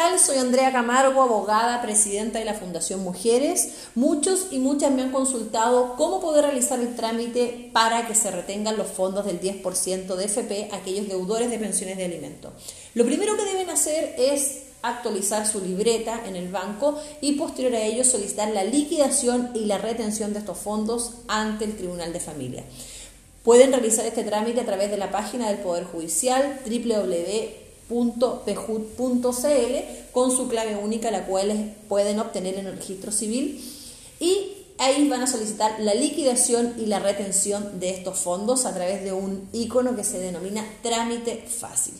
Soy Andrea Camargo, abogada, presidenta de la Fundación Mujeres. Muchos y muchas me han consultado cómo poder realizar el trámite para que se retengan los fondos del 10% de FP a aquellos deudores de pensiones de alimento. Lo primero que deben hacer es actualizar su libreta en el banco y posterior a ello solicitar la liquidación y la retención de estos fondos ante el Tribunal de Familia. Pueden realizar este trámite a través de la página del Poder Judicial www .pejut.cl con su clave única, la cual pueden obtener en el registro civil y ahí van a solicitar la liquidación y la retención de estos fondos a través de un icono que se denomina trámite fácil.